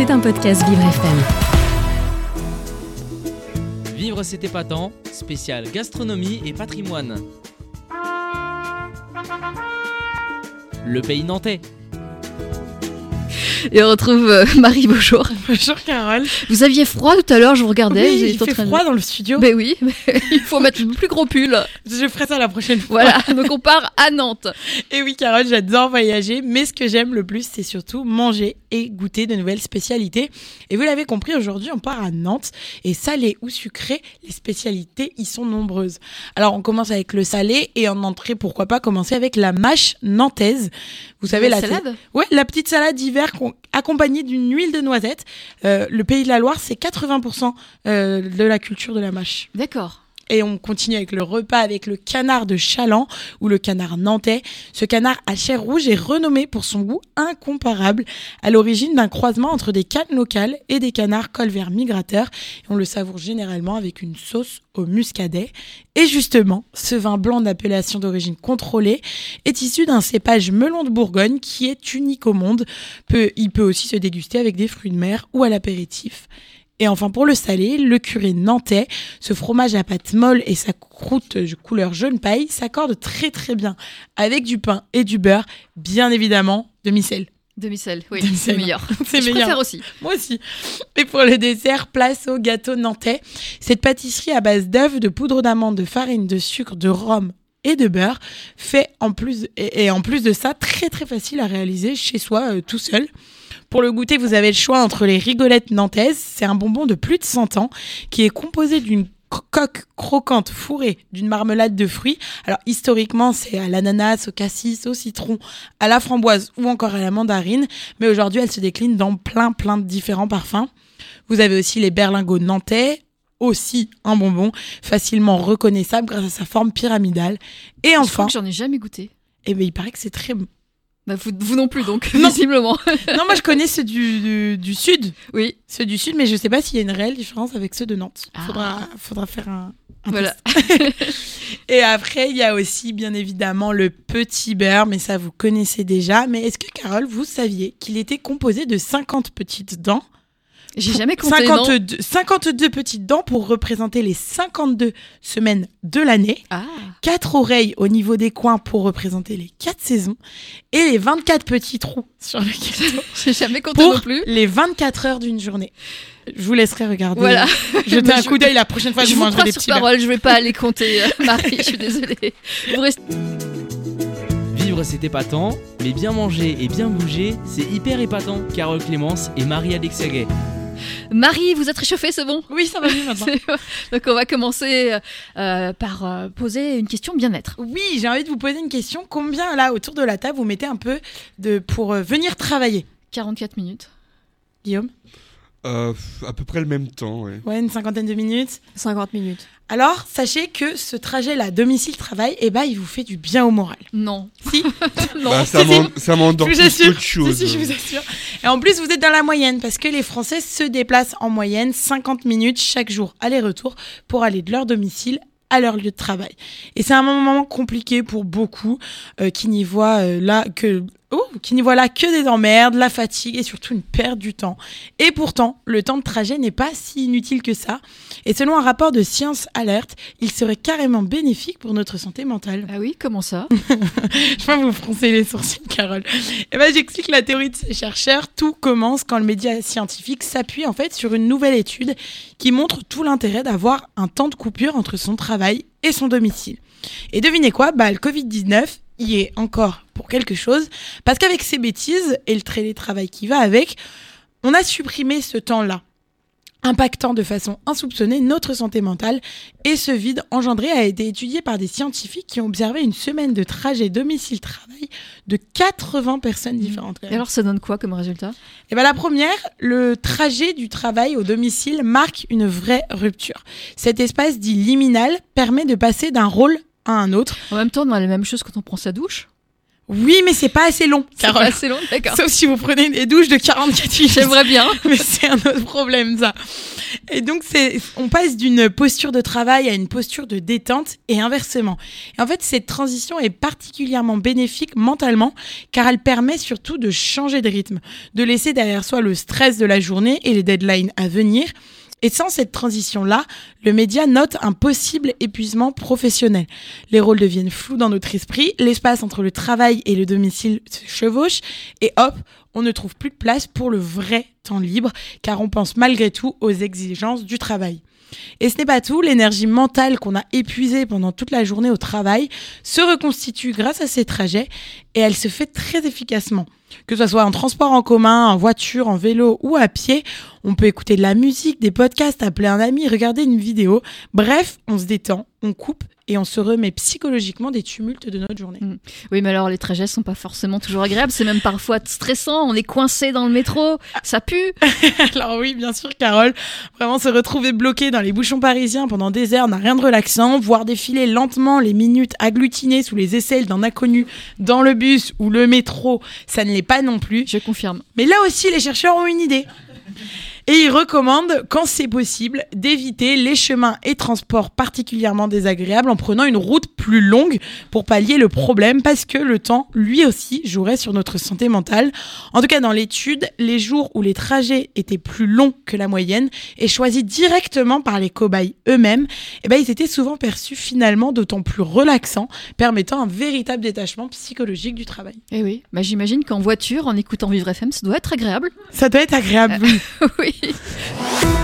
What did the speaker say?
C'est un podcast Vivre FM. Vivre c'est épatant, spécial gastronomie et patrimoine. Le pays nantais. Et on retrouve euh, Marie, bonjour. Bonjour Carole. Vous aviez froid tout à l'heure, je vous regardais. Oui, vous il étiez en fait train de- froid dans le studio. Ben oui, mais il faut mettre le plus gros pull. Je ferai ça la prochaine fois. Voilà, donc on part à Nantes. Et oui Carole, j'adore voyager, mais ce que j'aime le plus, c'est surtout manger et goûter de nouvelles spécialités. Et vous l'avez compris, aujourd'hui, on part à Nantes. Et salé ou sucré, les spécialités y sont nombreuses. Alors, on commence avec le salé et en entrée, pourquoi pas commencer avec la mâche nantaise. Vous savez, La la salade Ouais, la petite salade d'hiver qu'on- accompagnée d'une huile de noisette. Euh, le pays de la Loire, c'est 80% euh, de la culture de la mâche. D'accord. Et on continue avec le repas avec le canard de Chaland ou le canard nantais. Ce canard à chair rouge est renommé pour son goût incomparable, à l'origine d'un croisement entre des cannes locales et des canards colverts migrateurs. Et on le savoure généralement avec une sauce au muscadet. Et justement, ce vin blanc d'appellation d'origine contrôlée est issu d'un cépage melon de Bourgogne qui est unique au monde. Il peut aussi se déguster avec des fruits de mer ou à l'apéritif. Et enfin pour le salé, le curé nantais, ce fromage à pâte molle et sa croûte de couleur jaune paille s'accordent très très bien avec du pain et du beurre, bien évidemment demi-sel. Demi-sel, oui, c'est meilleur. C'est Je meilleur. préfère aussi. Moi aussi. Et pour le dessert, place au gâteau nantais. Cette pâtisserie à base d'œufs, de poudre d'amande, de farine, de sucre, de rhum et de beurre fait en plus et, et en plus de ça très très facile à réaliser chez soi euh, tout seul. Pour le goûter, vous avez le choix entre les rigolettes nantaises, c'est un bonbon de plus de 100 ans qui est composé d'une co- coque croquante fourrée d'une marmelade de fruits. Alors historiquement, c'est à l'ananas, au cassis, au citron, à la framboise ou encore à la mandarine, mais aujourd'hui, elle se décline dans plein plein de différents parfums. Vous avez aussi les berlingots nantais, aussi un bonbon facilement reconnaissable grâce à sa forme pyramidale. Et enfin, j'en ai jamais goûté. eh ben, il paraît que c'est très bon. Bah, vous, vous non plus, donc, Non. visiblement. Non, moi je connais ceux du, du, du sud, Oui, ceux du sud, mais je sais pas s'il y a une réelle différence avec ceux de Nantes. Ah. Faudra, faudra faire un, un voilà. Et après, il y a aussi bien évidemment le petit beurre, mais ça vous connaissez déjà. Mais est-ce que Carole, vous saviez qu'il était composé de 50 petites dents J'ai jamais compté, non 52, 52 petites dents pour représenter les 52 semaines de l'année, Ah, 4 oreilles au niveau des coins pour représenter les 4 saisons, et les 24 petits trous sur le gâteau j'ai jamais compté pour non plus. les 24 heures d'une journée. Je vous laisserai regarder. Voilà. Jetez un coup d'œil la prochaine fois que je vous crois des sur petits parole, je vais pas aller compter, euh, Marie, je suis désolée. Vous restez... Vivre c'est épatant, mais bien manger et bien bouger, c'est hyper épatant. Carole Clémence et Marie-Alexia Gay. Marie, vous êtes réchauffée, c'est bon? Oui, ça va mieux maintenant. Donc on va commencer euh, par euh, poser une question bien-être. Oui, j'ai envie de vous poser une question. Combien, là, autour de la table, vous mettez un peu de, pour euh, venir travailler? 44 minutes. Guillaume? Euh, à peu près le même temps, ouais. Ouais, une cinquantaine de minutes. 50 minutes. Alors, sachez que ce trajet-là, domicile-travail, eh ben, il vous fait du bien au moral. Non. Si Non. Bah, ça si, m'endort Je vous plus assure. qu'autre chose. Si, si, je vous assure. Et en plus, vous êtes dans la moyenne parce que les Français se déplacent en moyenne 50 minutes chaque jour aller-retour pour aller de leur domicile à leur lieu de travail. Et c'est un moment compliqué pour beaucoup euh, qui n'y voient euh, là que oh, qui n'y voient là que des emmerdes, la fatigue et surtout une perte du temps. Et pourtant, le temps de trajet n'est pas si inutile que ça. Et selon un rapport de Science Alert, il serait carrément bénéfique pour notre santé mentale. Ah oui, comment ça? Je vois vous froncer les sourcils, Carole. Et ben, j'explique la théorie de ces chercheurs. Tout commence quand le média scientifique s'appuie en fait sur une nouvelle étude qui montre tout l'intérêt d'avoir un temps de coupure entre son travail et son domicile. Et devinez quoi? Bah, le Covid-19 y est encore pour quelque chose, parce qu'avec ces bêtises et le télétravail qui va avec, on a supprimé ce temps-là impactant de façon insoupçonnée notre santé mentale et ce vide engendré a été étudié par des scientifiques qui ont observé une semaine de trajet domicile-travail de 80 personnes différentes. quand Et alors ça donne quoi comme résultat? Et ben la première, le trajet du travail au domicile marque une vraie rupture. Cet espace dit liminal permet de passer d'un rôle à un autre. En même temps, on a la même chose quand on prend sa douche. Oui, mais c'est pas assez long, C'est pas assez long, d'accord. Sauf si vous prenez des douches de 44 minutes. J'aimerais bien. mais c'est un autre problème ça. Et donc c'est on passe d'une posture de travail à une posture de détente et inversement. Et en fait cette transition est particulièrement bénéfique mentalement car elle permet surtout de changer de rythme, de laisser derrière soi le stress de la journée et les deadlines à venir. Et sans cette transition-là, le média note un possible épuisement professionnel. Les rôles deviennent flous dans notre esprit, l'espace entre le travail et le domicile se chevauche, et hop, on ne trouve plus de place pour le vrai temps libre, car on pense malgré tout aux exigences du travail. Et ce n'est pas tout, l'énergie mentale qu'on a épuisée pendant toute la journée au travail se reconstitue grâce à ces trajets et elle se fait très efficacement. Que ce soit en transport en commun, en voiture, en vélo ou à pied, on peut écouter de la musique, des podcasts, appeler un ami, regarder une vidéo. Bref, on se détend, on coupe et on se remet psychologiquement des tumultes de notre journée. Oui, mais alors les trajets sont pas forcément toujours agréables. C'est même parfois stressant. On est coincé dans le métro. Ça pue. Alors oui, bien sûr, Carole. Vraiment, se retrouver bloqué dans les bouchons parisiens pendant des heures n'a rien de relaxant. Voir défiler lentement les minutes agglutinées sous les aisselles d'un inconnu dans le bus ou le métro, ça ne l'est pas non plus. Je confirme. Mais là aussi, les chercheurs ont une idée. Et ils recommandent, quand c'est possible, d'éviter les chemins et transports particulièrement désagréables en prenant une route plus longue pour pallier le problème parce que le temps, lui aussi, jouerait sur notre santé mentale. En tout cas, dans l'étude, les jours où les trajets étaient plus longs que la moyenne et choisis directement par les cobayes eux-mêmes, eh ben, ils étaient souvent perçus finalement d'autant plus relaxants, permettant un véritable détachement psychologique du travail. Eh oui. Bah, j'imagine qu'en voiture, en écoutant Vivre FM, ça doit être agréable. Ça doit être agréable. oui.